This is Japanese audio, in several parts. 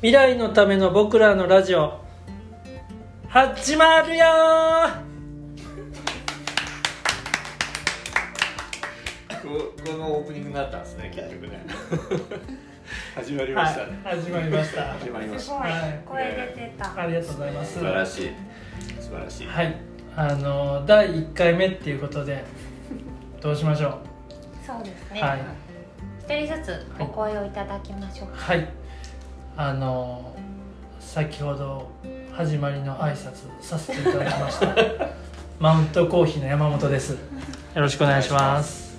未来のための僕らのラジオ。始まるよここのオープニングになったんですね結局ね。始まりまはしたね、い始まりました。始まりますしごい、はい。声出てた。ありがとうございます。素晴らしい。素晴らしい、はい。あの第1回目っていうことでどうしましょう？そうですね。はい。一人ずつお声をいただきましょうか。はいあの先ほど始まりの挨拶させていただきました マウントコーヒーの山本ですよろしくお願いします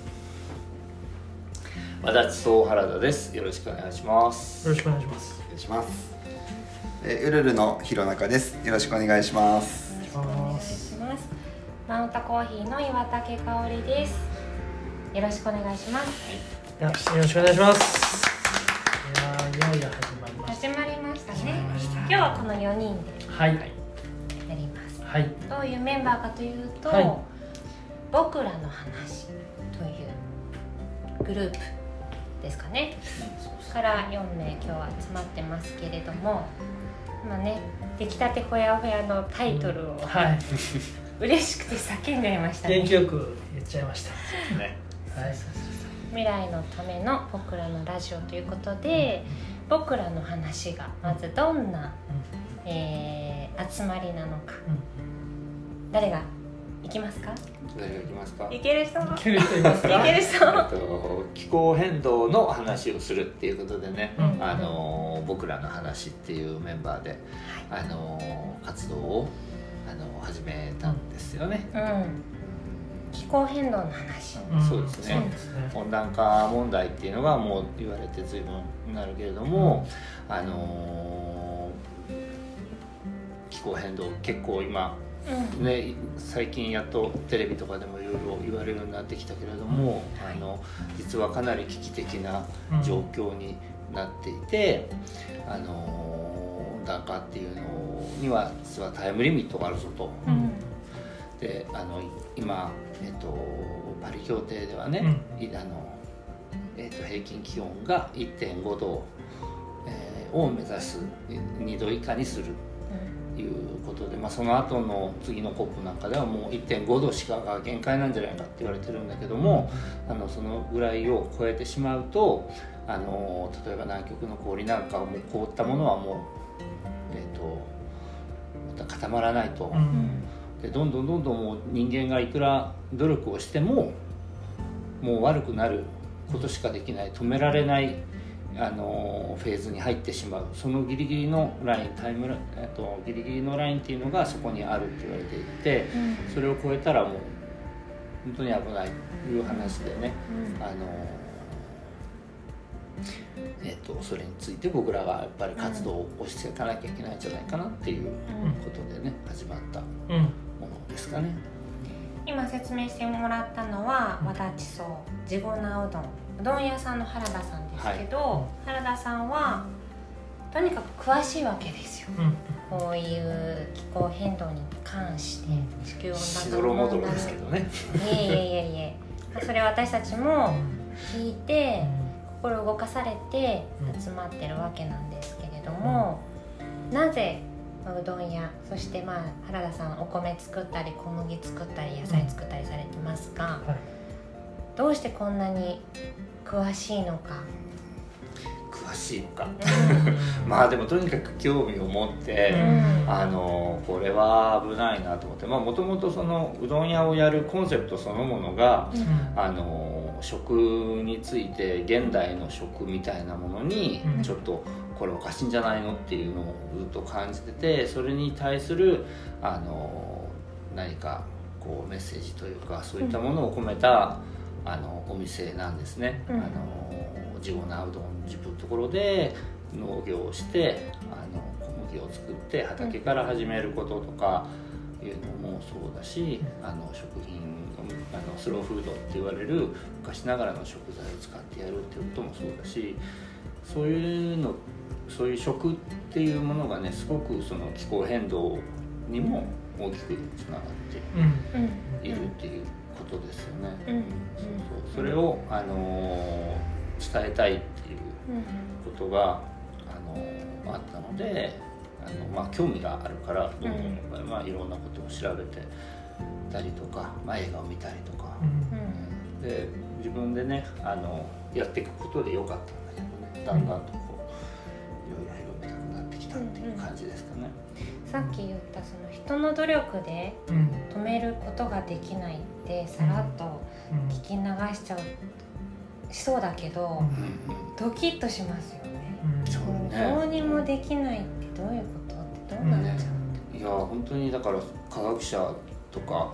和田総原田ですよろしくお願いしますよろしくお願いしますお願いします。えー、うるるの弘中です。よろしくお願いします。よろしくお願いします。マウントコーヒーの岩竹香織です。よろしくお願いします。よろしよろしくお願いしますいやーいよいよ始まりましたね。今日はこの4人でたはいやります。はい。どういうメンバーかというと、はい。僕らの話というグループですかね。から4名今日は集まってますけれども今ね出来たてほやほやのタイトルをはい。嬉しくて叫んじゃいましたね。元気よく言っちゃいました。ね。はい。未来のための僕らのラジオということで僕らの話がまずどんな、えー集まりなのか。誰が行きますか？誰が行きますか？いける人？いける人いますか？いける人？えっと気候変動の話をするっていうことでね、うん。あの僕らの話っていうメンバーで、あの活動をあの始めたんですよね、うん気候変動の話ん。そうですね。ね。温暖化問題っていうのがもう言われて随分になるけれども、あの気候変動結構今うん。ね最近やっとテレビとかでもいろいろ言われるようになってきたけれども、あの実はかなり危機的な状況になっていて、あの温暖化っていうのには実はタイムリミットがあるぞと。うんであの今、えっと、パリ協定ではね、いあのえっと、平均気温が1.5度、えーを目指す2度以下にするということで、まあ、その後の次の COP なんかではもう1.5度しかが限界なんじゃないかって言われてるんだけども、あのそのぐらいを超えてしまうとあの例えば南極の氷なんかはもう凍ったものはもう、えっと固まらないと。うんうんでどんどんどんどんもう人間がいくら努力をしてももう悪くなることしかできない止められないあのフェーズに入ってしまう。そのギリギリのラインタイムラえっとギリギリのラインっていうのがそこにあるって言われていてそれを超えたらもう本当に危ないという話でね。あのえっとそれについて僕らがやっぱり活動を押していかなきゃいけないんじゃないかなっていうことでね始まったうん。ものですかね。今説明してもらったのは和田地層地粉うどんうどん屋さんの原田さんですけど、原田さんはとにかく詳しいわけですよ。うん。こういう気候変動に関して地球温し暖化の問題。ですけどね。いえいえいえ。いえまあそれを私たちも聞いて心動かされて集まってるわけなんですけれども、なぜまあうどん屋そしてまあ原田さんお米作ったり小麦作ったり野菜作ったりされてますが、はい。どうしてこんなに詳しいのか、詳しいのか。うん。まあでもとにかく興味を持って、うん。あのこれは危ないなと思ってまあもともとそのうどん屋をやるコンセプトそのものが、うん。あの食について現代の食みたいなものにうん。ちょっとこれおかしいんじゃないのっていうのをずっと感じててそれに対するあの何かこうメッセージというかそういったものを込めた、あのお店なんですね。うん。あの地粉うどん自分のところで農業をしてあの小麦を作って畑から始めることとかいうのもそうだし、あの食品あのスローフードって言われる昔ながらの食材を使ってやるっていうこともそうだしそういうのそういう食っていうものがねすごくその気候変動にも大きくつながっているっていうことですよね。うん。うん。そうそう。それを、あのー伝えたいっていううんことが、ああのあったのであの、まあ、興味があるからどんまあ、いろんなことを調べてたりとか、まあ、映画を見たりとか、うん、で自分でねあのやっていくことでよかったんだけどね。だんだんとこういろいろ広めたくなってきたっていう感じですかね。さっき言ったその人の努力で止めることができないってさらっと聞き流しちゃうしそうだけど、ドキッとしますよね。どうにもできないってどういうこと？ってどうなっちゃう、いや本当にだから科学者とか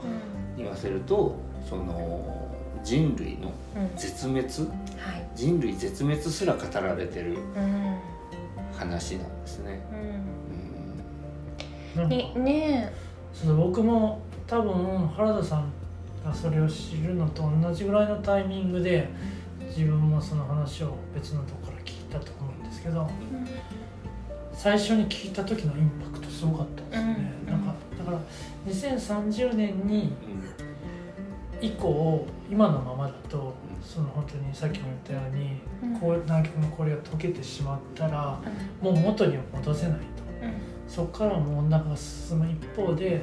言わせると、その人類の絶滅、はい、人類絶滅すら語られてる話なんですね。ねねそう僕も多分原田さんがそれを知るのと同じぐらいのタイミングで自分もその話を別のとこから聞いたと思うんですけど、うん、最初に聞いた時のインパクトすごかったですね、うん、なんかだから2030年に以降今のままだとその本当にさっきも言ったように、こう南極の氷が溶けてしまったら、もう元には戻せないと、そこからも温暖化が進む一方で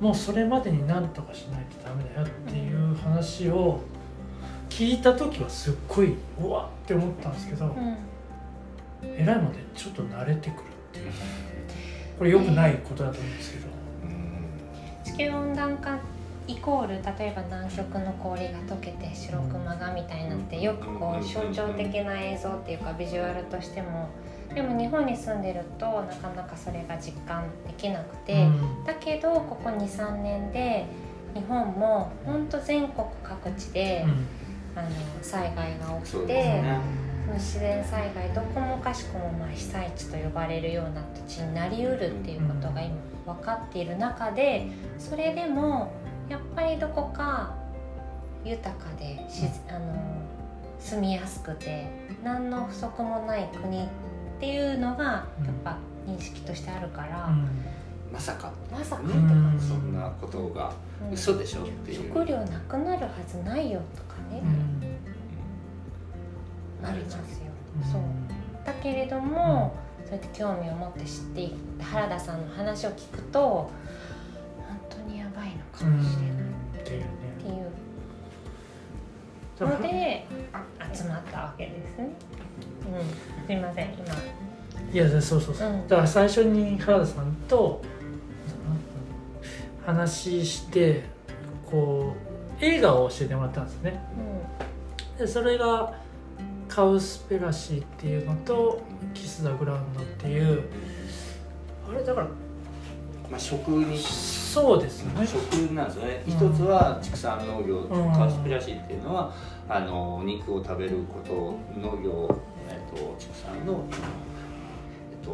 もうそれまでに何とかしないとダメだよっていう話を聞いた時はすっごいうわって思ったんですけど、えらいまでちょっと慣れてくるっていう。これよくないことだと思うんですけど。地球温暖化イコール例えば南極の氷が溶けて白クマがみたいになってよくこう象徴的な映像っていうかビジュアルとしてもでも日本に住んでるとなかなかそれが実感できなくて、だけどここ23年で日本も本当全国各地で、あの災害が起きて、ね、自然災害どこもかしこもまあ被災地と呼ばれるような土地になりうるっていうことが今分かっている中でそれでもやっぱりどこか豊かでしあの住みやすくて何の不足もない国っていうのがやっぱ認識としてあるから、まさか。まさか。って感じそんなことが嘘でしょっていう。食料なくなるはずないよとかね、ありますよ、そう。だけれども、そうやって興味を持って知っていった原田さんの話を聞くと本当にやばいのかもしれない、っていうので集まったわけですね。うん、すみません今。いやそうそうそう、うん、だから最初に原田さんと話してこう映画を教えてもらったんですね、うん、でそれが「カウスペラシー」っていうのと「キス・ザ・グラウンド」っていうあれだからまあ、食にそうですね。食なんですよね、うん、一つは畜産農業、カウスペラシーっていうのはあの肉を食べること農業えっと、畜産の、えっと、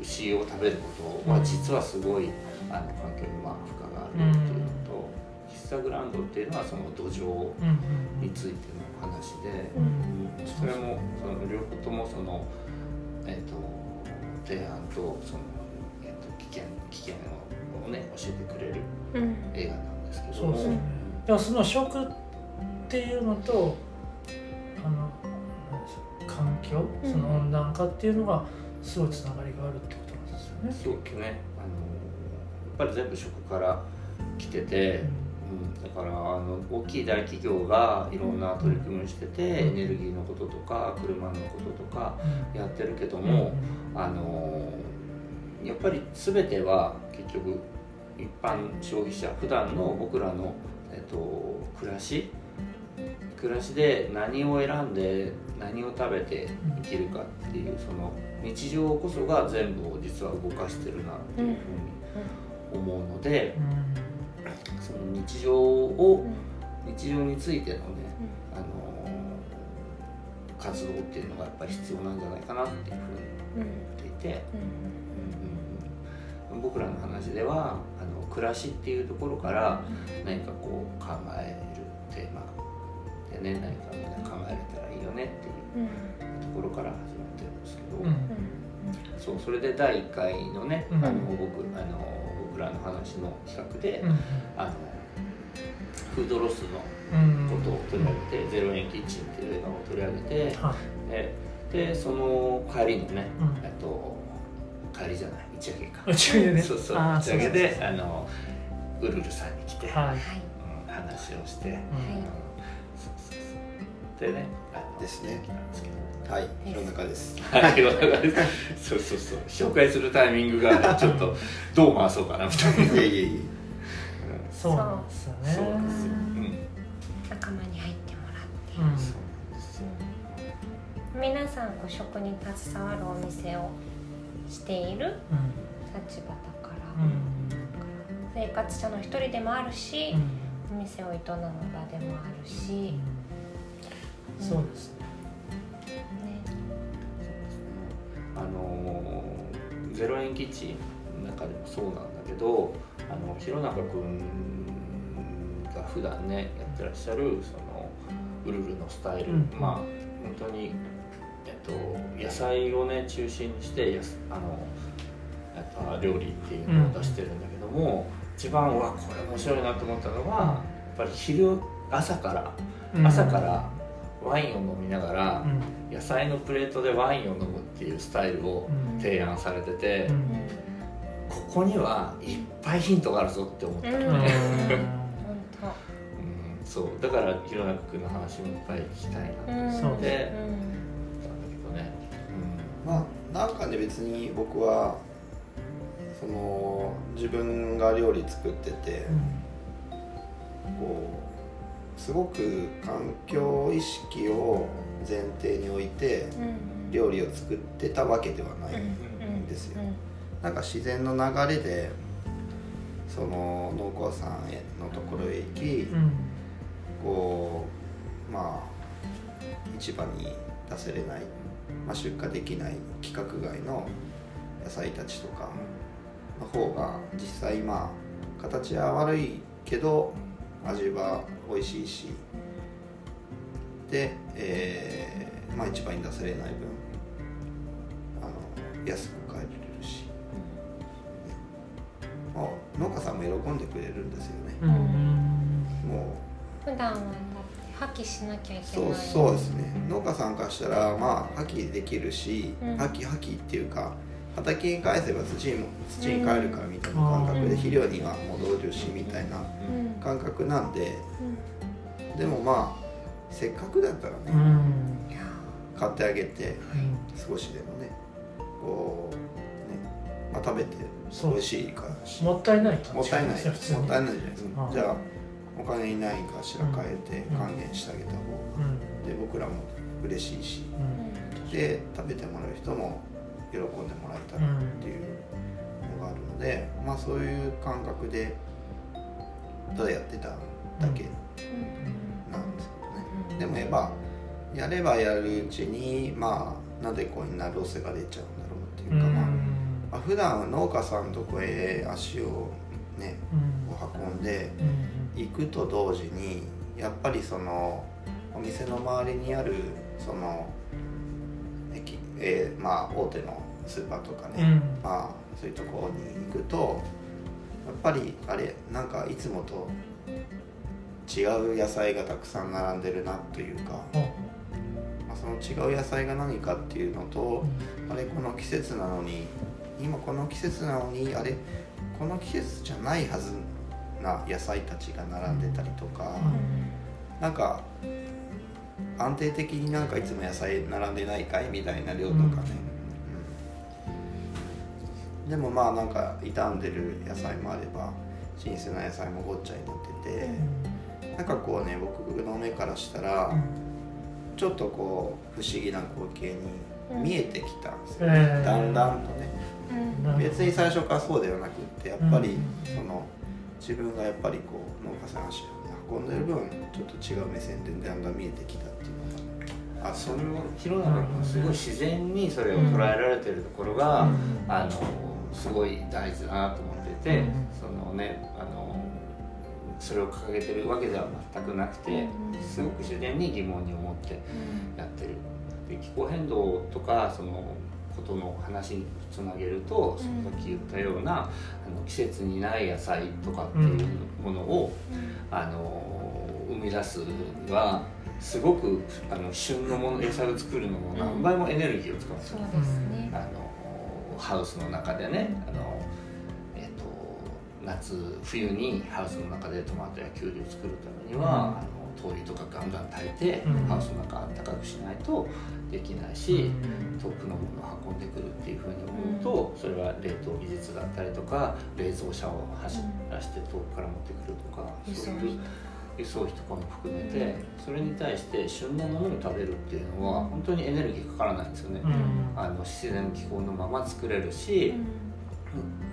牛を食べることは実はすごい、あの環境にまあ負荷があるっていうのと、喫茶グランドっていうのはその土壌についての話で、それもその両方ともその、えっと、提案とその、えっと、危険危険をね教えてくれる映画なんですけども。そうですね、その食っていうのとあの環境、その温暖化っていうのがすごいつながりがあるってことなんですよね。そうですねあのやっぱり全部食から来てて、うん、だからあの大きい大企業がいろんな取り組みをしてて、エネルギーのこととか車のこととかやってるけども、あのやっぱり全ては結局一般消費者普段の僕らの、えっと、暮らし暮らしで何を選んで何を食べて生きるかっていうその日常こそが全部を実は動かしてるなっていうふうに思うので、その日常を日常についてのね、あの活動っていうのがやっぱり必要なんじゃないかなっていうふうに思っていて、僕らの話ではあの暮らしっていうところから何かこう考えるテーマでね何かみんな考えれたらいいよねっていうところから始まってるんですけど、うん、そうそれで第1回のね、あの僕あの僕らの話の企画で、あのフードロスのことを取り上げて「ゼロ円キッチン」っていう映画を取り上げて、ででその帰りのね、えっと帰りじゃない打ち上げか。打ち上げで そうそう打ち上げであのウルルさんに来て、はい。うん、話をして、はい、そうそうそう。でねですね。はい弘中です。はい弘中です。そうそうそう。紹介するタイミングがちょっとどう回そうかなみたいな。いやいやいやそうなんですよね。そうですよ、うん、仲間に入ってもらって、うん。皆さんこう食に携わるお店をしている立場だから、うん、生活者の一人でもあるし、うん、お店を営む場でもあるし、うん、そうですね。あのゼロ円基地の中でもそうなんだけどあの弘中君が普段ねやってらっしゃるそのウルルのスタイル、まあ本当にと野菜をね中心にしてやあのやっぱ料理っていうのを出してるんだけども、うん、一番はこれ面白いなと思ったのは、やっぱり昼朝から、朝からワインを飲みながら、野菜のプレートでワインを飲むっていうスタイルを提案されてて、ここにはいっぱいヒントがあるぞって思ったね。そう。だから弘中君の話もいっぱい聞きたいなと思って、まあなんかね別に僕はその自分が料理作ってて、うん、こうすごく環境意識を前提に置いて料理を作ってたわけではないんですよ。なんか自然の流れでその農家さんへのところへ行き、うん、こうまあ市場に出せれないまあ、出荷できない規格外の野菜たちとかの方が実際まあ形は悪いけど味は美味しいし。で、えーまあ、市場に出されない分あの安く買えれるし、まあ、農家さんも喜んでくれるんですよね。うもう。普段は破棄しなきゃいけない。そうそうですね。農家さんからしたらまあ破棄できるし、うん、破棄破棄っていうか畑に返せば土にも土に帰るからみたいな感覚で肥料には戻るしみたいな感覚なんで、でもまあせっかくだったらね、買ってあげて少しでもねこうね、まあ、食べて美味しいからもったいないもったいない。もったいないじゃないですか。じゃあお金にないかしら変えて還元してあげた方が、で僕らも嬉しいし、で食べてもらう人も喜んでもらえたらっていうのがあるので、まあそういう感覚でただやってただけなんですけどね、でもやっぱやればやるうちにまあなぜこうになるせが出ちゃうんだろうっていうか、まあ、まあ普段農家さんのとこへ足をね、運んで、行くと同時にやっぱりそのお店の周りにあるその駅、えー、まあ大手のスーパーとかね、うん、まあそういうところに行くとやっぱりあれなんかいつもと違う野菜がたくさん並んでるなというか、うん、まあ、その違う野菜が何かっていうのと、うん、あれこの季節なのに今この季節なのにあれこの季節じゃないはずな野菜たちが並んでたりとか、うん、なんか安定的になんかいつも野菜並んでないかいみたいな量とかね、うん、でもまあなんか傷んでる野菜もあれば新鮮な野菜もごっちゃになってて、うん、なんかこうね僕の目からしたら、ちょっとこう不思議な光景に見えてきたんですよね、だんだんとね、別に最初からそうではなくってやっぱりその、自分がやっぱりこう農家さん足を運んでる分ちょっと違う目線でだんだん見えてきたっていうのがあそれを弘中君すごい自然にそれを捉えられてるところが、うん、あのすごい大事だなと思ってて、うん、そのねあのそれを掲げてるわけでは全くなくて、すごく自然に疑問に思ってやってる。で気候変動とかそのことの話につなげると、さっき言ったようなあの季節にない野菜とかっていうものを、あの生み出すにはすごくあの旬のもの野菜を作るのも何倍もエネルギーを使うんですよ、そうですね。あのハウスの中でねあの、えっと夏冬にハウスの中でトマトやキュウリを作るためには、あの灯油とかガンガン炊いて、うん。ハウスの中あったかくしないとできないし、遠くのものを運んでくるっていうふうに思うと、それは冷凍技術だったりとか冷蔵車を走らして遠くから持ってくるとか、そういう輸送費とかも含めてそれに対して旬のものを食べるっていうのは本当にエネルギーかからないんですよね、あの自然気候のまま作れるし、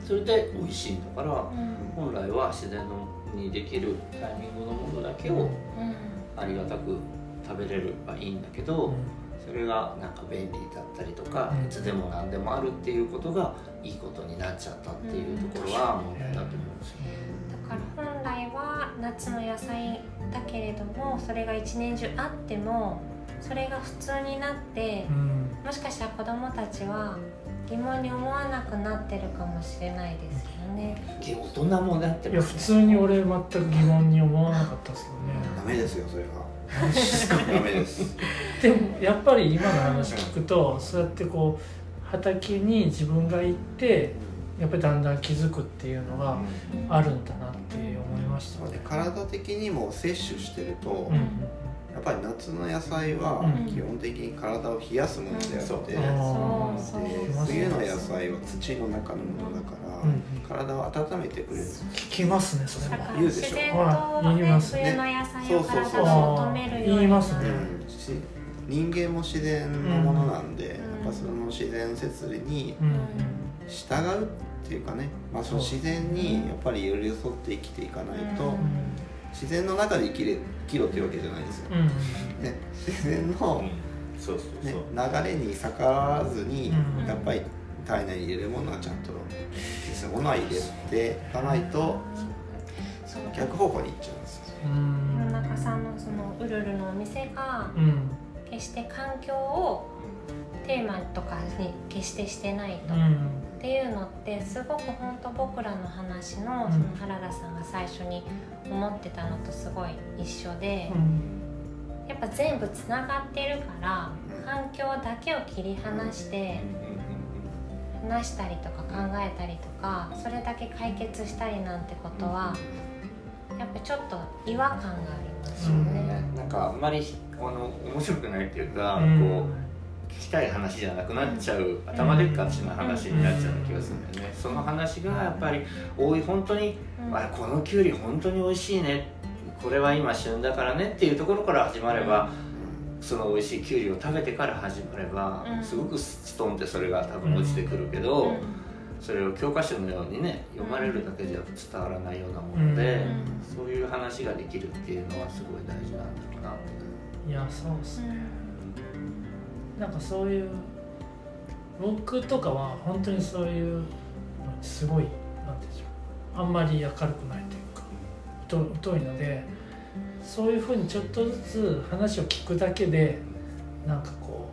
それで美味しいんだから本来は自然のにできるタイミングのものだけをありがたく食べれればいいんだけど、それがなんか便利だったりとか、うん。いつでも何でもあるっていうことがいいことになっちゃったっていうところは問題だと思うんですよ。だから。本来は夏の野菜だけれどもそれが一年中あってもそれが普通になってもしかしたら子どもたちは疑問に思わなくなってるかもしれないですよね。大人もなっていや普ますね。通に俺全く疑問に思わなかったですけどね。ダメですよそれマジですか？がダメです。でもやっぱり今の話聞くとそうやってこう畑に自分が行ってやっぱりだんだん気づくっていうのがあるんだなって思いましたね。ね。体的にも摂取してると、うん。やっぱり夏の野菜はうん。基本的に体を冷やすものであって、冬の野菜は土の中のものだから、うん体を温めてくれる。聞きますねそれは。だか。ら言うでしょ。自然と、はい言いねます冬の野菜を体そうそうそう。めるように。言いますね。うん。し人間も自然のものなんで、ん。やっぱその自然摂理にうん従うっていうかね、まあ、その自然にやっぱり寄り添って生きていかないと、うん。自然の中で生きれ生きろっていうわけじゃないですよ、うん。ね、自然の、ね、そうそうそう。流れに逆らわずに、うん。やっぱり体内に入れるものはちゃんと必要なものは入れていかないと逆方向に行っちゃうんですよ。うん。野中さんのそのウルルのお店がうん。決して環境をテーマとかに決してしてないと、っうんていうのってすごく本当僕らの話のうん。その原田さんが最初に思ってたのとすごい一緒で、やっぱ全部つながってるから環境だけを切り離して話したりとか考えたりとかそれだけ解決したりなんてことはやっぱちょっと違和感がありますよね。ねなんかあんまりあの面白くないっていうか、うん。こう聞きたい話じゃなくなっちゃう、頭でっかちな話になっちゃう気がするんだよね、その話がやっぱり多い本当に、うん。あこのきゅうり本当に美味しいね。これは今旬だからね。っていうところから始まれば、その美味しいきゅうりを食べてから始まれば、うん。すごくストンってそれが多分落ちてくるけど、うん。それを教科書のようにね読まれるだけじゃ伝わらないようなもので、うん。そういう話ができるっていうのはすごい大事なんだろうなって。いやそうですね。うんなんかそういう僕とかは本当にそういうのにすごいなんでしょう。あんまり明るくないというか疎疎いのでそういうふうにちょっとずつ話を聞くだけでなんかこ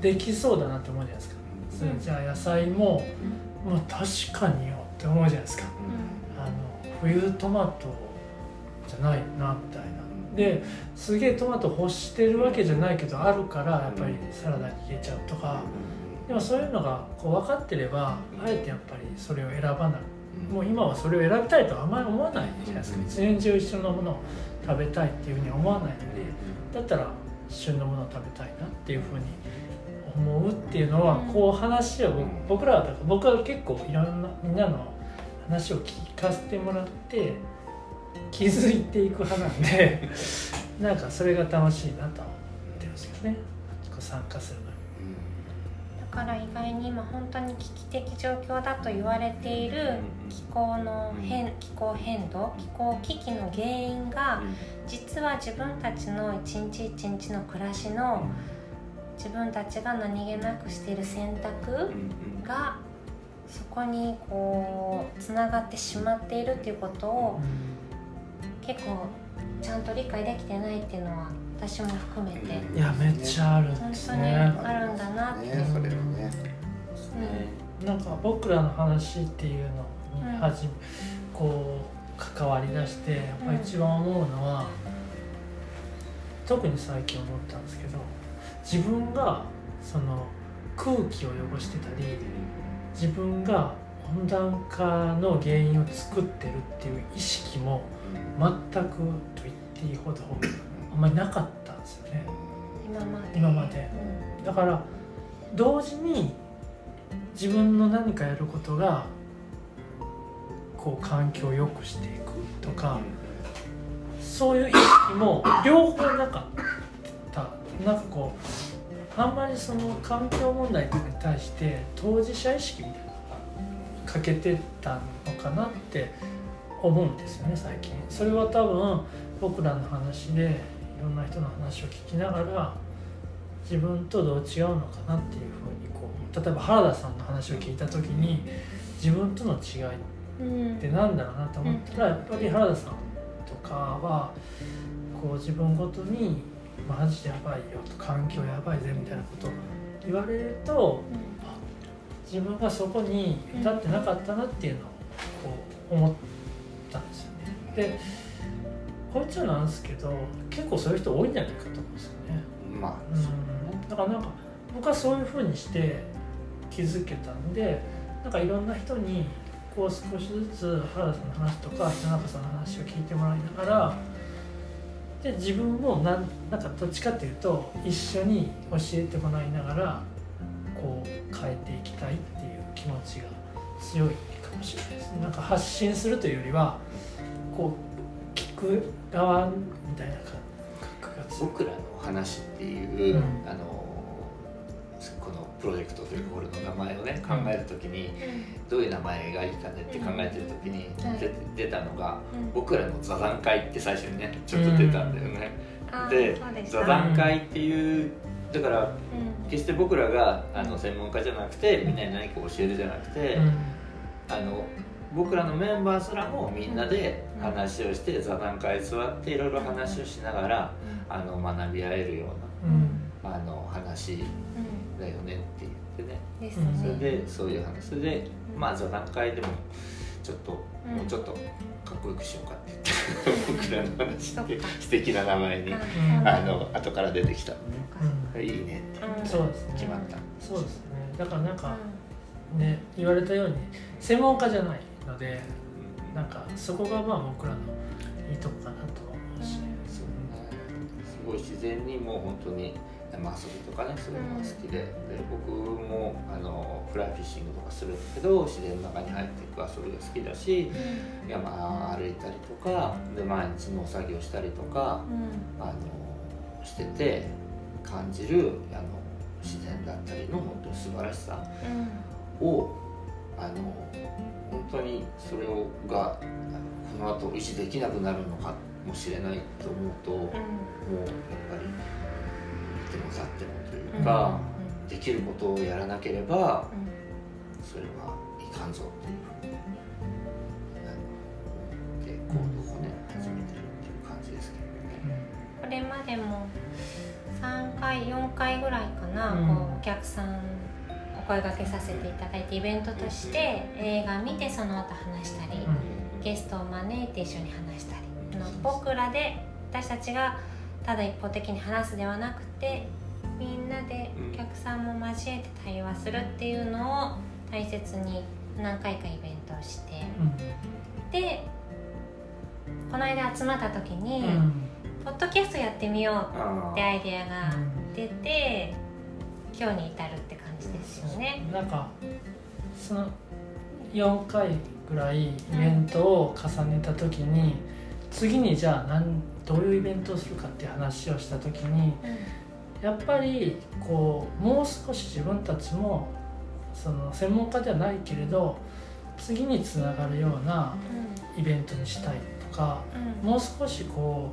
うできそうだなって思うじゃないですか、それじゃあ野菜も、まあ、確かによって思うじゃないですか。あの冬トマトじゃないなみたいなですげえトマト欲してるわけじゃないけどあるからやっぱりサラダに入れちゃうとか。でもそういうのがこう分かってればあえてやっぱりそれを選ばない。もう今はそれを選びたいとはあんまり思わないじゃないですか。うん。一年中一緒のものを食べたいっていうふうには思わないのでだったら旬のものを食べたいなっていうふうに思うっていうのはうん。こう話を僕僕らはだから僕は結構いろんなみんなの話を聞かせてもらって気づいていく派なんでなんかそれが楽しいなとは思ってるんですけどね。こう参加するのに。だから意外に今本当に危機的状況だと言われている気候の変気候変動気候危機の原因が実は自分たちの一日一日の暮らしの自分たちが何気なくしている選択がそこにこうつながってしまっているっていうことを結構ちゃんと理解できてないっていうのは私も含めて。いやめっちゃあるんです本当にね。あるんだなって、ねそれはね。なんか僕らの話っていうのに始め、こう関わりだしてやっぱ一番思うのは、特に最近思ったんですけど自分がその空気を汚してたり自分が温暖化の原因を作ってるっていう意識も全くと言っていいほどあんまりなかったんですよね。今まで。今まで、うん、だから同時に自分の何かやることがこう環境を良くしていくとか、そういう意識も両方なかった。なんかこうあんまりその環境問題とかに対して当事者意識みたいな欠けてたのかなって思うんですよね最近。それは多分僕らの話でいろんな人の話を聞きながら自分とどう違うのかなっていうふうにこう例えば原田さんの話を聞いた時に自分との違いってなんだろうなと思ったら、やっぱり原田さんとかはこう自分ごとに「マジやばいよ」と「環境やばいぜ」みたいなことを言われると、自分がそこに立ってなかったなっていうのをこう思ったんですよね。でこいつはなんですけど結構そういう人多いんじゃないかと思うんですよね。まあ、うん、だからなんか僕はそういうふうにして気づけたんでなんかいろんな人にこう少しずつ原田さんの話とか田中さんの話を聞いてもらいながらで自分もなんなんかどっちかっていうと一緒に教えてもらいながら変えていきたいっていう気持ちが強いかもしれないです。なんか発信するというよりはこう聞く側みたいな感覚が僕らの話っていう、うん、あのプロジェクトというかこれの名前をね考える時にどういう名前がいいかねって考えてる時に出たのが僕らの座談会って最初にねちょっと出たんだよね。で座談会っていうだから決して僕らがあの専門家じゃなくてみんなに何か教えるじゃなくてあの僕らのメンバーすらもみんなで話をして座談会座っていろいろ話をしながらあの学び合えるようなあの話だよねって言ってね、ね、それでそういう話。それでまあ座談会でもちょっと、うん、もうちょっとこよくしようかって言って僕らの話って素敵な名前に、あの後から出てきたのね、いいねってそうですね決まった。そうですね。だからなんかね言われたように専門家じゃないのでなんかそこがまあ僕らのいいとこかなと思うし、すごい自然にもう本当に山遊びとかねするのが好きで,、で僕もあのフライフィッシングとかするけど自然の中に入っていく遊びが好きだし、山歩いたりとかで毎日農作業したりとか、あのしてて感じるあの自然だったりの本当に素晴らしさを、あの本当にそれをがこの後維持できなくなるのかもしれないと思うと、もうやっぱり。っても去ってもというか、できることをやらなければ、それはいかんぞっていうふうにで行動をね始めてるっていう感じですけどね。これまでも3回4回ぐらいかな、うん、こうお客さんお声がけさせていただいてイベントとして映画見てその後話したり、うん、ゲストを招いて一緒に話したりの僕らで私たちがただ一方的に話すではなくてみんなでお客さんも交えて対話するっていうのを大切に何回かイベントをして、うん、でこの間集まった時に、うん、ポッドキャストやってみようってアイデアが出て、うん、今日に至るって感じですよね。なんかその4回ぐらいイベントを重ねた時に、次にじゃあ何どういうイベントをするかって話をした時に、やっぱりこうもう少し自分たちもその専門家ではないけれど次につながるようなイベントにしたいとか、うん、もう少しこ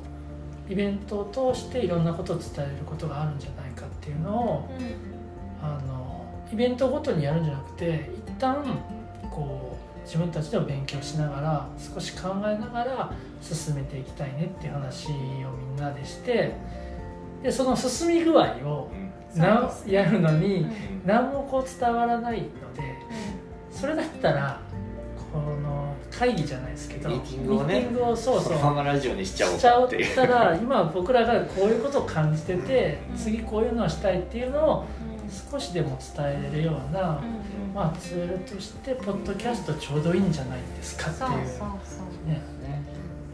うイベントを通していろんなことを伝えることがあるんじゃないかっていうのを、うん、あのイベントごとにやるんじゃなくて一旦こう自分たちでも勉強しながら少し考えながら進めていきたいねっていう話をみんなでしてでその進み具合をな、うん、やるのに何もこう伝わらないので、それだったらこの会議じゃないですけどミーティングをねミーティングをそうそうそのままラジオにしちゃおうしちゃおうかってただ今僕らがこういう。ことを感じててうん次こういうのをしたいっていうのを少しでも伝えれるような、うんうんまあ、ツールとしてポッドキャストちょうどいいんじゃないですかっていう。そうそうそうね。ね。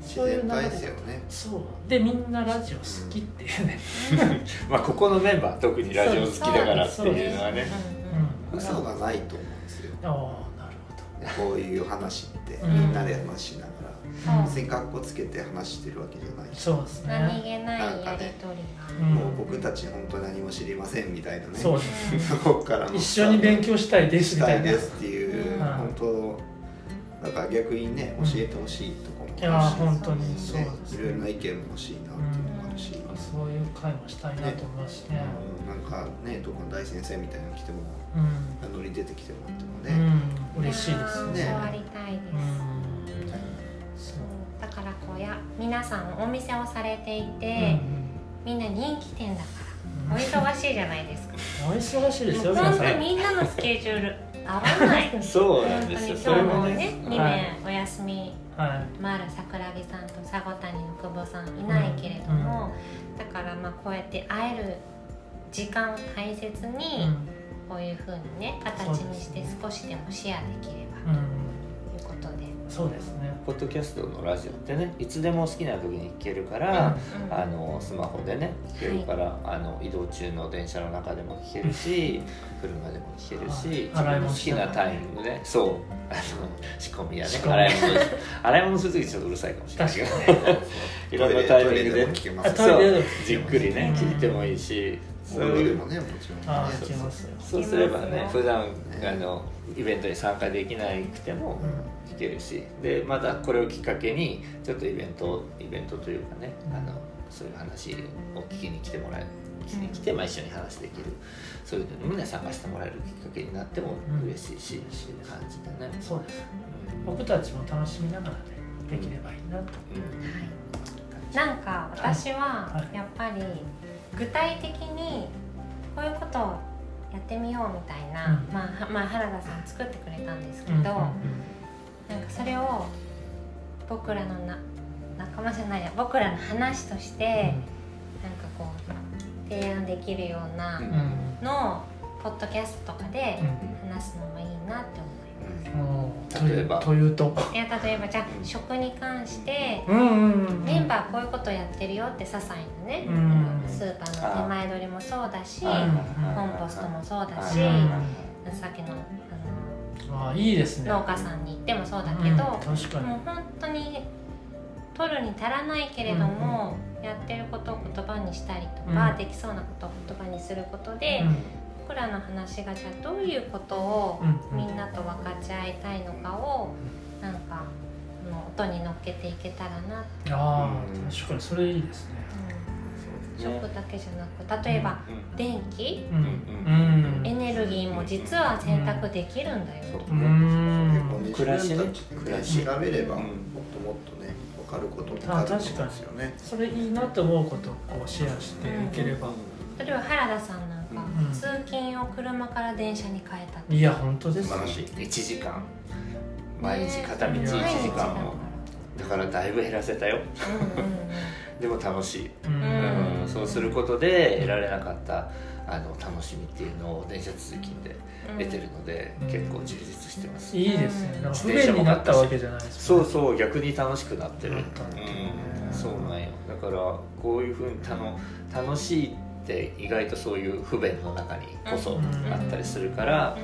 自然体ですよね。そう。でみんなラジオ好きっていうね、まあここのメンバー特にラジオ好きだからっていうのはね。う。ん、嘘がないと思うんですよこういう話ってうん。みんなで話しながら別に格好つけて話してるわけじゃないしそうです何ね気ないやりとりうん。もう僕たち本当何も知りませんみたいなねそうですがそこからの一緒に勉強したいですみたいな。したいですっていううん。本当だから逆にね教えてほしいとこもいやあるし本当にそうね。ですいろいろな意見も欲しいなっていうそういう会もしたいなと思いますしね。うんなんかねどこの大先生みたいなの来てもう。ん、名乗り出てきてもらってもうね、ん、嬉しいですね。ね。教わりたいです、うん。そう。だからこうや皆さんお店をされていて、うんみんな人気店だかうんらお忙しいじゃないですか。お忙しいですよ皆さん。当みんなのスケジュール合わない。そうなんですよ。それもねね2はいみはい。まる桜木さんと佐護谷の久保さんいないけれども、だからまあこうやって会える時間を大切に、こういうふうにね形にして少しでもシェアできれば。うん、とそうですね。ポッドキャストのラジオってねいつでも好きな時に聞けるから、うんあのスマホでね聞けるから、あの移動中の電車の中でも聞けるし 車でも聞けるしはい。自分の好きなタイミングでそうあの仕込みやね。洗い物洗い物する時ちょっとうるさいかもしれない。けど確かにいろんなタイミングでじっくりねうん。聞いてもいいし。おそういう。風呂でもねもちろんね。ああ聞きますよ。そうすればね普段ねあのイベントに参加できなくてもう聞けるしでまたこれをきっかけにちょっとイベントイベントというかねあのそういう話を聞きに来てもらえ聞きに来て、まあ、一緒に話できるそういうのにもね参加してもらえるきっかけになっても嬉しいし、嬉しいです感じでね。そうです。僕たちも楽しみながらねできればいいなと。うん。なんか私ははい。やっぱり具体的にこういうことをやってみようみたいな、うん。まあ、はまあ原田さん作ってくれたんですけど、うんうんなんかそれを僕らのな仲間じゃないや僕らの話として、なんかこう提案できるようなうんうん。うんのをポッドキャストとかでうん。話すのもいいなって思います。例えば？というといや例えばじゃあ食に関してうんうんうんメンバーこういうことやってるよって些細なね、うんスーパーの手前取りもそうだし、はいコンポストもそうだし、うんさっきのああいいですね。農家さんに行ってもそうだけど、うん確かに。もう本当に取るに足らないけれども、やってることを言葉にしたりとか、うん。できそうなことを言葉にすることで、うん。僕らの話がじゃあどういうことをうんみんなと分かち合いたいのかをなんかあの音に乗っけていけたらなって、あ確かにそれいいですね。うん食だけじゃなく例えば、電気？うん。うん。うん。エネルギーも実は選択できるんだよ、そう。ん。暮らしね。暮らし調べればうん。もっともっとね分かることってあると思うんですよね。それいいなって思うことをこうシェアしていければ。例えば原田さんなんか、うん。通勤を車から電車に変えたっていや本当です素晴らしい。1時間。毎日片道1ね時間。もだからだいぶ減らせたよ。うんうんうん。でも楽しい、うんそうすることで得られなかったあの楽しみっていうのを電車通勤で得てるので、うん結構充実してます、いいですね。なんか不便になったわけじゃないですそううそう逆に楽しくなってる、うん、そうなんよ。だからこういうふうにたの楽しいって意外とそういう不便の中にこそうん。あったりするから、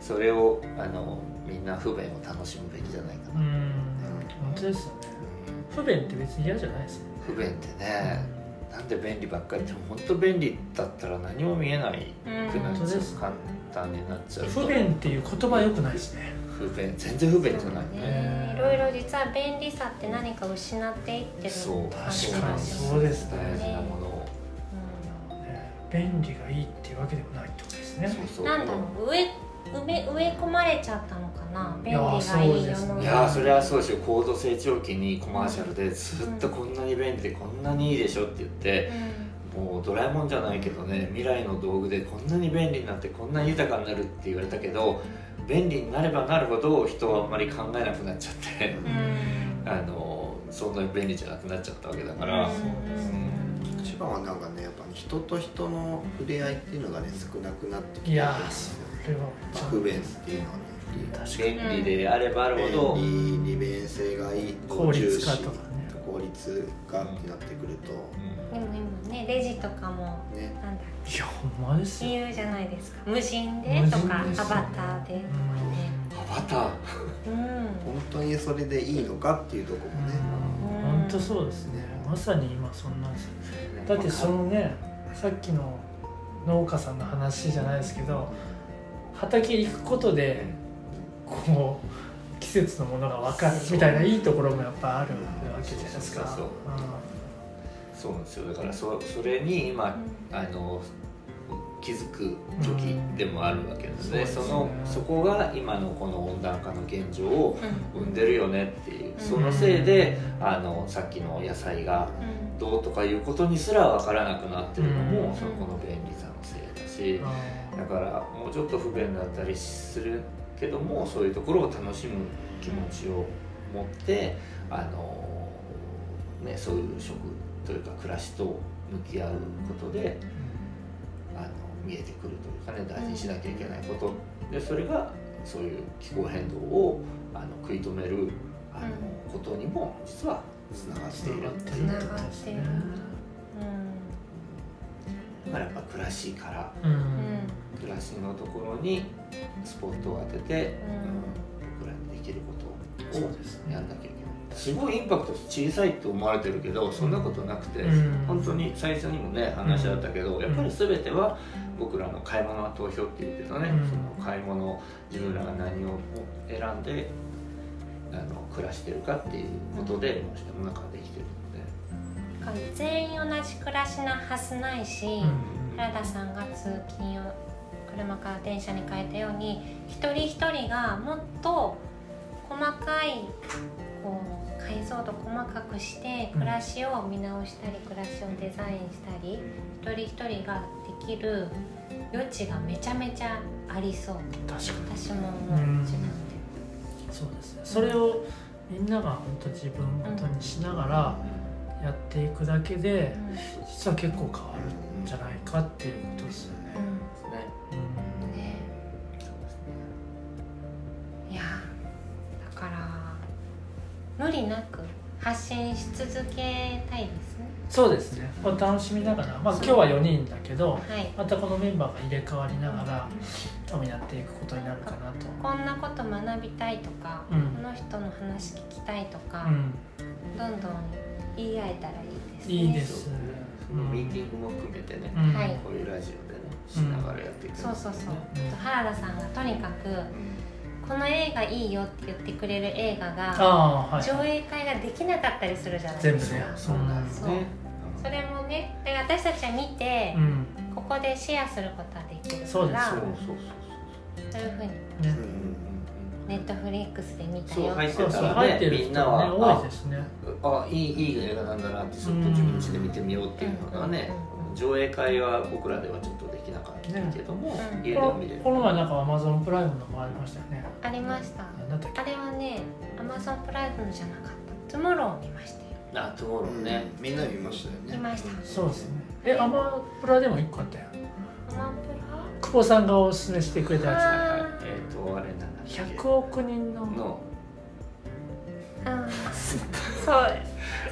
それをあのみんな不便を楽しむべきじゃないかな、うん。本当ですよね。不便って別に嫌じゃないですね。不便ってね、なんで便利ばっかりでも本当便利だったら何も見えないくなっちゃう、です簡単になっちゃうと。不便っていう言葉よくないですね。不便。全然不便じゃないね。ねいろいろ実は便利さって何か失っていってるそう確かにそうですね。大事なものを、ね。便利がいいっていうわけでもないってことですね。そうそう。なんだろう。植え埋め植え込まれちゃったのかな？便利がいいそうですね。世の中いやーそれはそうですよ。高度成長期にコマーシャルでずっとこんなに便利でこんなにいいでしょって言ってもうドラえもんじゃないけどね未来の道具でこんなに便利になってこんなに豊かになるって言われたけど便利になればなるほど人はあんまり考えなくなっちゃって。あのそんなに便利じゃなくなっちゃったわけだから、一番はなんかねやっぱ人と人の触れ合いっていうのがね少なくなってきていやそれは不便っていうのはね便利であればあるほど便利利便性がいい効率化とかね。効率化ってなってくると、でも今ねレジとかも、ね、なんだいやほんまですよ。言うじゃないですか。無人でとかアバターでとかね。アバター？うん。本当にそれでいいのかっていうとこもね。本当そうですね。まさに今そんなんですだってそのねさっきの農家さんの話じゃないですけど畑行くことでこう季節のものが分かるみたいないいところもやっぱあるわけじゃないですか。そうそうなんですよ。だからそそれに今あの気づく時でもあるわけですね。うん、そのそこが今のこの温暖化の現状を生んでるよねっていう、そのせいであのさっきの野菜がどうとかいうことにすら分からなくなってるのも、そこの便利さのせいだし、だからもうちょっと不便だったりするけどもそういうところを楽しむ気持ちを持ってあの、ね、そういう食というか暮らしと向き合うことであの見えてくるというかね大事にしなきゃいけないこと。でそれがそういう気候変動をあの食い止めるあのことにも実はつながっているっていうことですね。だからやっぱ暮らしから、うん、暮らしのところにスポットを当てて、僕らにできることをやんなきゃいけない。すごいインパクト小さいって思われてるけどそんなことなくて、本当に最初にもね話あったけど、やっぱり全ては僕らの買い物は投票って言ってたね、その買い物自分らが何を選んであの暮らしてるかっていうことで世の中ができてる全員同じ暮らしなはずないし、原田さんが通勤を車から電車に変えたように一人一人がもっと細かいこう解像度細かくして暮らしを見直したり暮らしをデザインしたり一人一人ができる余地がめちゃめちゃありそう。私も思う自分でそうですね。それをみんなが本当自分ごとにしながらやっていくだけで、実は結構変わるんじゃないかっていうことですよね。無理なく発信し続けたいです。ねそうですね、まあ、楽しみながら、まあ、今日は4人だけど、はい、またこのメンバーが入れ替わりながら多分やっていくことになるかなと。こんなこと学びたいとか、うん、この人の話聞きたいとか、うん、どんどん言い合えたらいいですね。いいです。そのミーティングも含めてね、うん、こういうラジオでね。しながらやっていく、そう。そうそう、原田さんがとにかく、この映画いいよって言ってくれる映画が上映会ができなかったりするじゃないですか。全部ね、そうなんですね。それもね、私たちは見て、うん、ここでシェアすることはできるから、そういうふうに、ね、 Netflix で見たよ。入ってたらね、みんなは、多いですね。あ、いいいい映画なんだなってちょっと自分家で見てみようっていうのがね。上映会は僕らではちょっとできなかったけども、ね、家でも見れる。この前なんか Amazon Prime のもありましたよね。ありました。あれはね Amazon Prime じゃなかった。 Tomorrow を見ましたよ。あトゥモローね、みんな見ましたよね。見ました。そうですね。えアマプラでも1個あったよ。アマプラ久保さんがおすすめしてくれたやつえっ、ー、とあれな100億人ののあそう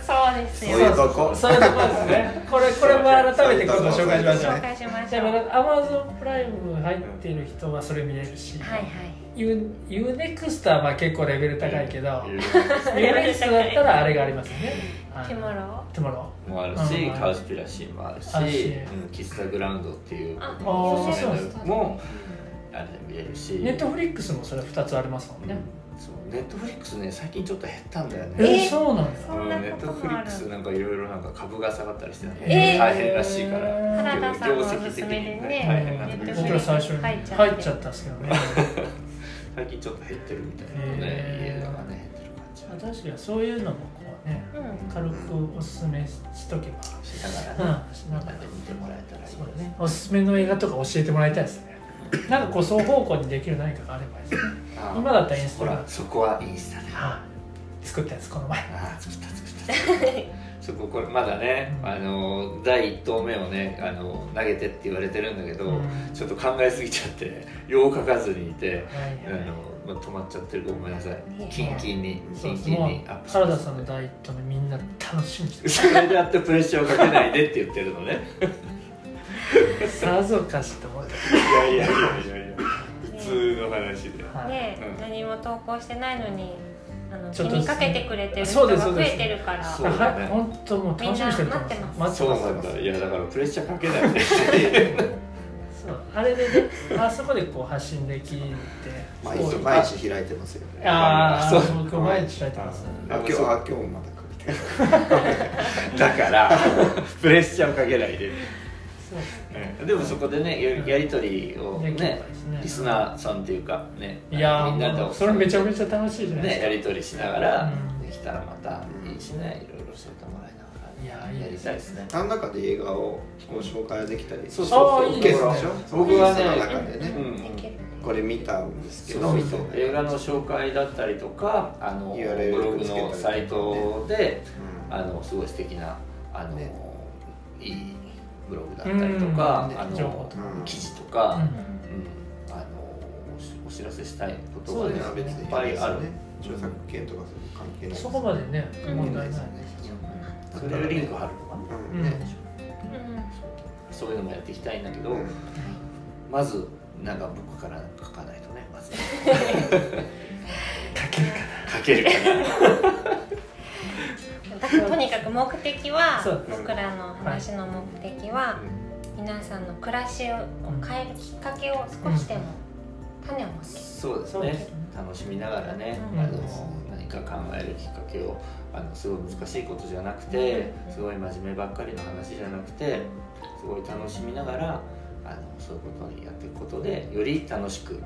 そうですよ。そういうとこ。そういうとこですね。これこれも改めて今度紹介しましょう。紹介しましょう。アマゾンプライム入ってる人はそれ見れるし。はいはい。ユ U-NEXT はまあ結構レベル高いけど、ユネクストだったらあれがありますね。 Tomorrow。ティモローもあるし、 Cowspiracy もあるし、 Kiss the Ground っていうあそうもあれで見れるし。ネットフリックスもそれ二つありますもんね。そう。 Netflix ね最近ちょっと減ったんだよね。えー、そうなんだ、うん、ネットフリックスなんかいろいろなんか株が下がったりして、ね、えー、大変らしいから。原田さんのおすすめでね大変なんだ僕ら最初に入っちゃったんですけどね。最近ちょっと減ってるみたいなね、えー、家がね減ってる感じ確かにそういうのもこうね、うん。軽くおすすめしとけば、しながらね、うん、しながら。見てもらえたらいいそうだね。おすすめの映画とか教えてもらいたいですねなんかこう双方向にできる何かがあればいいですね。今だったらインスタほらそこはインスタであ作ったやつこの前。ああ作った作った。そここれまだねあの第1投目をねあの投げてって言われてるんだけど、うん。ちょっと考えすぎちゃってよう書かずにいて、はいあはい。のまあ、止まっちゃってるごめんなさい。キンキンにキンキンにアップ原田さんの第一投目みんな楽しみにそれでやってプレッシャーをかけないでって言ってるのね。るさぞかしと思って、いやいやいやいやいや普通の話で。はい。ね、うん。何も投稿してないのにあの気ちょっとにかけてくれてる人が増えてるから。そうだね。はい本当もう楽しみにしてると思います。そう待ってなんだ。いやだからプレッシャーかけないそう。あれでねあそこでこう発信できて。毎日毎日開いてますよね。ああそう。僕毎日開いてます。あ今日あ今日もまた書いて。だからプレッシャーをかけないででもそこでねやりやり取りをねね。リスナーさんっていうかねいやみんなとーそれめちゃめちゃ楽しいじゃないですか、ねやり取りしながらうん。できたらまたいいしねいろいろ教えてもらいながいやらやりたいですね。あの中で映画をご紹介できたり？そうそうそういいでしょ僕はねその中でね、うん。これ見たんですけど。映画の紹介だったりとかあのブログのサイトでうんあのすごい素敵なあのね。いいブログだったりとかうん。あの記事とかうん。うん。あのお知らせしたいことがねいっぱいある。ね著作権とかそういう関係ないそこまでねうん。問題ない、それをリンク貼るとかねうん。ね。うん。そう。いうのもやっていきたいんだけど、うん。まずなんか僕から書かないとねまず。書けるか書けるかなだからとにかく目的は僕らの話の目的は、皆さんの暮らしを変えるきっかけを少しでも種をまそうですねそうですね。楽しみながらね、うん。あの何か考えるきっかけをあのすごい難しいことじゃなくて、うん。すごい真面目ばっかりの話じゃなくてすごい楽しみながらあのそういうことにやっていくことでより楽しく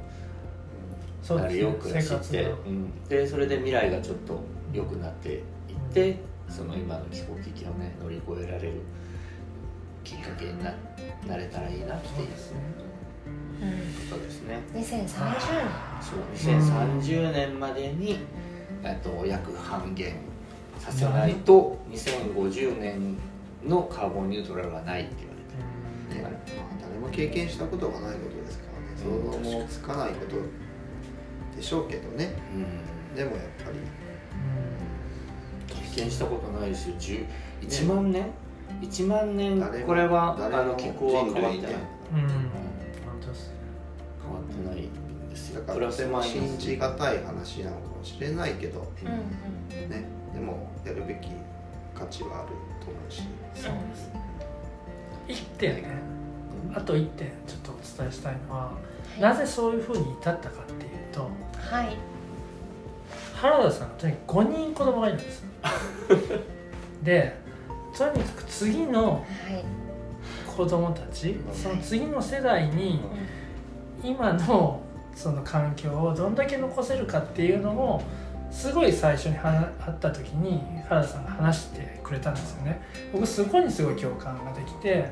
そうですね。なるよ暮らしって、うん、でそれで未来がちょっと良くなっていって、その今の気候危機をね乗り越えられるきっかけにななれたらいいなっていう。ことですね。うん、2030そう2030年までに、えっと、約半減させないと2050年のカーボンニュートラルはないって言われてねまあ、誰も経験したことがないことですからね。想像もつかないことでしょうけどね。うん。でもやっぱり経験したことないですよ10 1万年、1万年これはあの気候は変わってない、ねうん、うん、本当です。変わってないんですよ。だから信じがたい話なのかもしれないけど。うんうん。ね。でもやるべき価値はあると思うし。そうです一点ね。あと一点ちょっとお伝えしたいのは、なぜそういうふうに至ったかっていうとはい。原田さんとにかく5人子供がいるんですよ でとにかく次のはい。子供たちその次の世代に今のその環境をどんだけ残せるかっていうのをすごい最初に話会った時に原田さんが話してくれたんですよね。僕そこにすごい共感ができて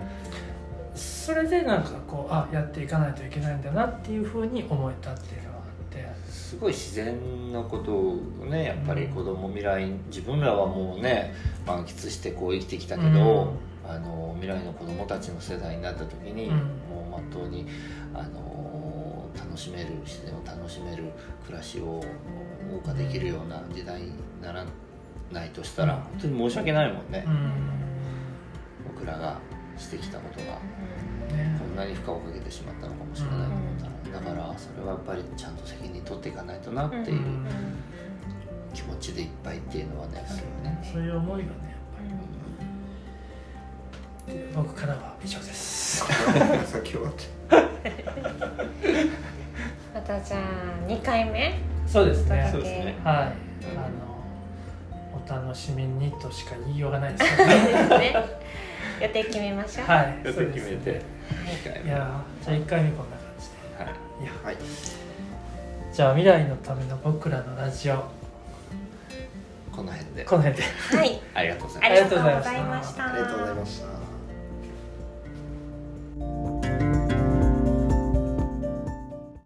それでなんかこうあやっていかないといけないんだなっていうふうに思えたっていうのがあって。すごい自然なことをねやっぱり子供未来自分らはもうね満喫してこう生きてきたけど、あの未来の子供たちの世代になった時に、うん。もうまっとうにあの楽しめる自然を楽しめる暮らしを謳歌できるような時代にならないとしたら、うん。本当に申し訳ないもんね。う、ん。僕らがしてきたことが。ね。こんなに負荷をかけてしまったのかもしれないと思ったら、だからそれはやっぱりちゃんと責任取っていかないとなっていううん。気持ちでいっぱいっていうのはねすごいね。そういう思いがねで僕からは以上です。先終わってまた。じゃあ2回目？そうですね。そうですね。はい、あのお楽しみにとしか言いようがないですね。ね。予定決めましょう。はい。予定決めて。ね。いやーじゃあ1回目こんなはいいや。はい。じゃあ未来のための僕らのラジオ。この辺で。この辺で。はい。ありがとうございますありがとうございました。ありがとうございました